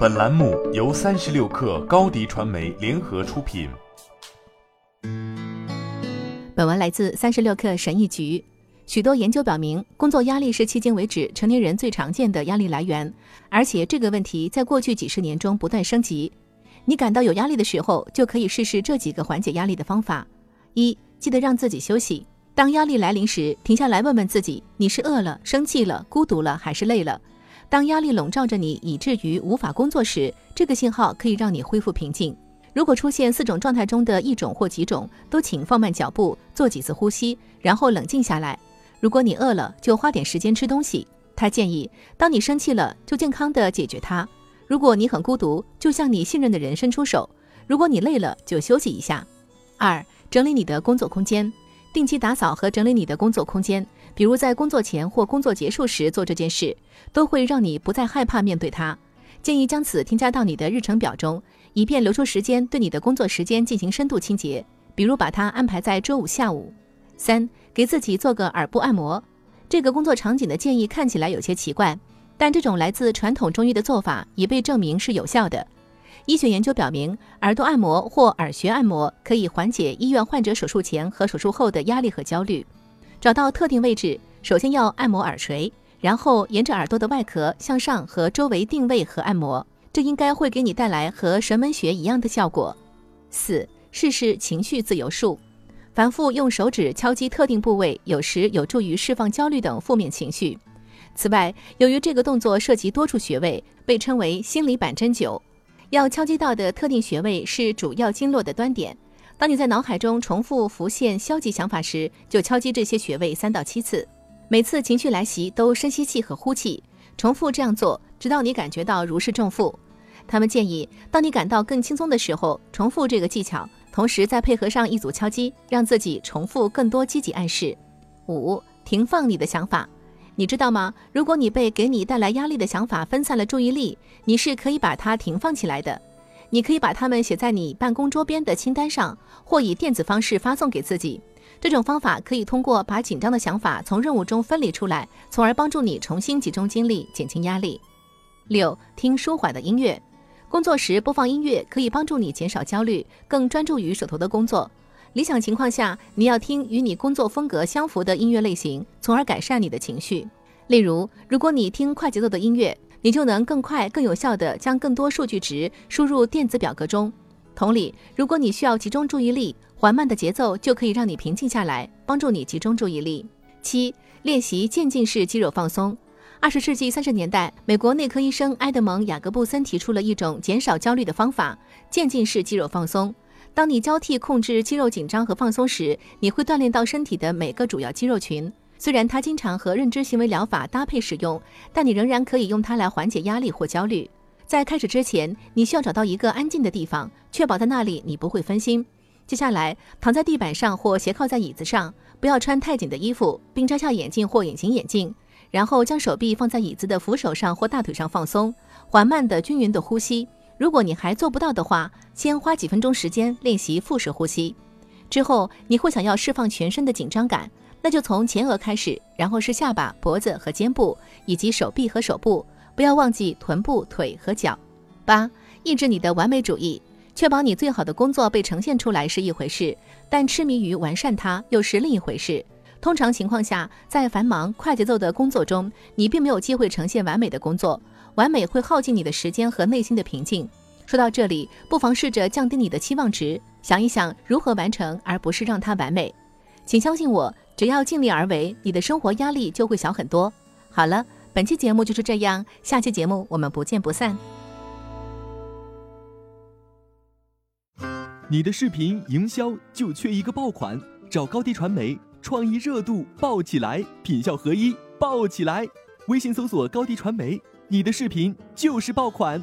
本栏目由三十六氪高低传媒联合出品。本文来自三十六氪神译局。许多研究表明，工作压力是迄今为止成年人最常见的压力来源，而且这个问题在过去几十年中不断升级。你感到有压力的时候，就可以试试这几个缓解压力的方法：一、记得让自己休息。当压力来临时，停下来问问自己：你是饿了、生气了、孤独了，还是累了？当压力笼罩着你，以至于无法工作时，这个信号可以让你恢复平静。如果出现四种状态中的一种或几种，都请放慢脚步，做几次呼吸，然后冷静下来。如果你饿了，就花点时间吃东西。他建议，当你生气了，就健康地解决它。如果你很孤独，就向你信任的人伸出手。如果你累了，就休息一下。二、整理你的工作空间。定期打扫和整理你的工作空间，比如在工作前或工作结束时做这件事，都会让你不再害怕面对它。建议将此添加到你的日程表中，以便留出时间对你的工作时间进行深度清洁，比如把它安排在周五下午。三，给自己做个耳部按摩。这个工作场景的建议看起来有些奇怪，但这种来自传统中医的做法已被证明是有效的。医学研究表明，耳朵按摩或耳穴按摩可以缓解医院患者手术前和手术后的压力和焦虑。找到特定位置，首先要按摩耳垂，然后沿着耳朵的外壳向上和周围定位和按摩，这应该会给你带来和神门穴一样的效果。四、试试情绪自由术，反复用手指敲击特定部位，有时有助于释放焦虑等负面情绪。此外，由于这个动作涉及多处穴位，被称为心理板针灸。要敲击到的特定穴位是主要经络的端点。当你在脑海中重复浮现消极想法时，就敲击这些穴位三到七次。每次情绪来袭都深吸气和呼气，重复这样做，直到你感觉到如释重负。他们建议，当你感到更轻松的时候，重复这个技巧，同时再配合上一组敲击，让自己重复更多积极暗示。五、停放你的想法。你知道吗？如果你被给你带来压力的想法分散了注意力，你是可以把它停放起来的。你可以把它们写在你办公桌边的清单上，或以电子方式发送给自己。这种方法可以通过把紧张的想法从任务中分离出来，从而帮助你重新集中精力，减轻压力。六，听舒缓的音乐。工作时播放音乐可以帮助你减少焦虑，更专注于手头的工作。理想情况下，你要听与你工作风格相符的音乐类型，从而改善你的情绪。例如，如果你听快节奏的音乐，你就能更快、更有效地将更多数据值输入电子表格中。同理，如果你需要集中注意力，缓慢的节奏就可以让你平静下来，帮助你集中注意力。七、练习渐进式肌肉放松。二十世纪三十年代，美国内科医生埃德蒙·雅各布森提出了一种减少焦虑的方法——渐进式肌肉放松。当你交替控制肌肉紧张和放松时，你会锻炼到身体的每个主要肌肉群。虽然它经常和认知行为疗法搭配使用，但你仍然可以用它来缓解压力或焦虑。在开始之前，你需要找到一个安静的地方，确保在那里你不会分心。接下来，躺在地板上或斜靠在椅子上，不要穿太紧的衣服，并摘下眼镜或隐形眼镜。然后将手臂放在椅子的扶手上或大腿上放松，缓慢的、均匀的呼吸。如果你还做不到的话，先花几分钟时间练习腹式呼吸。之后你会想要释放全身的紧张感，那就从前额开始，然后是下巴、脖子和肩部，以及手臂和手部，不要忘记臀部、腿和脚。八、抑制你的完美主义，确保你最好的工作被呈现出来是一回事，但痴迷于完善它又是另一回事。通常情况下，在繁忙快节奏的工作中，你并没有机会呈现完美的工作。完美会耗尽你的时间和内心的平静。说到这里，不妨试着降低你的期望值，想一想如何完成，而不是让它完美。请相信我，只要尽力而为，你的生活压力就会小很多。好了，本期节目就是这样，下期节目我们不见不散。你的视频营销就缺一个爆款，找高低传媒，创意热度爆起来，品效合一爆起来。微信搜索高低传媒。你的视频就是爆款。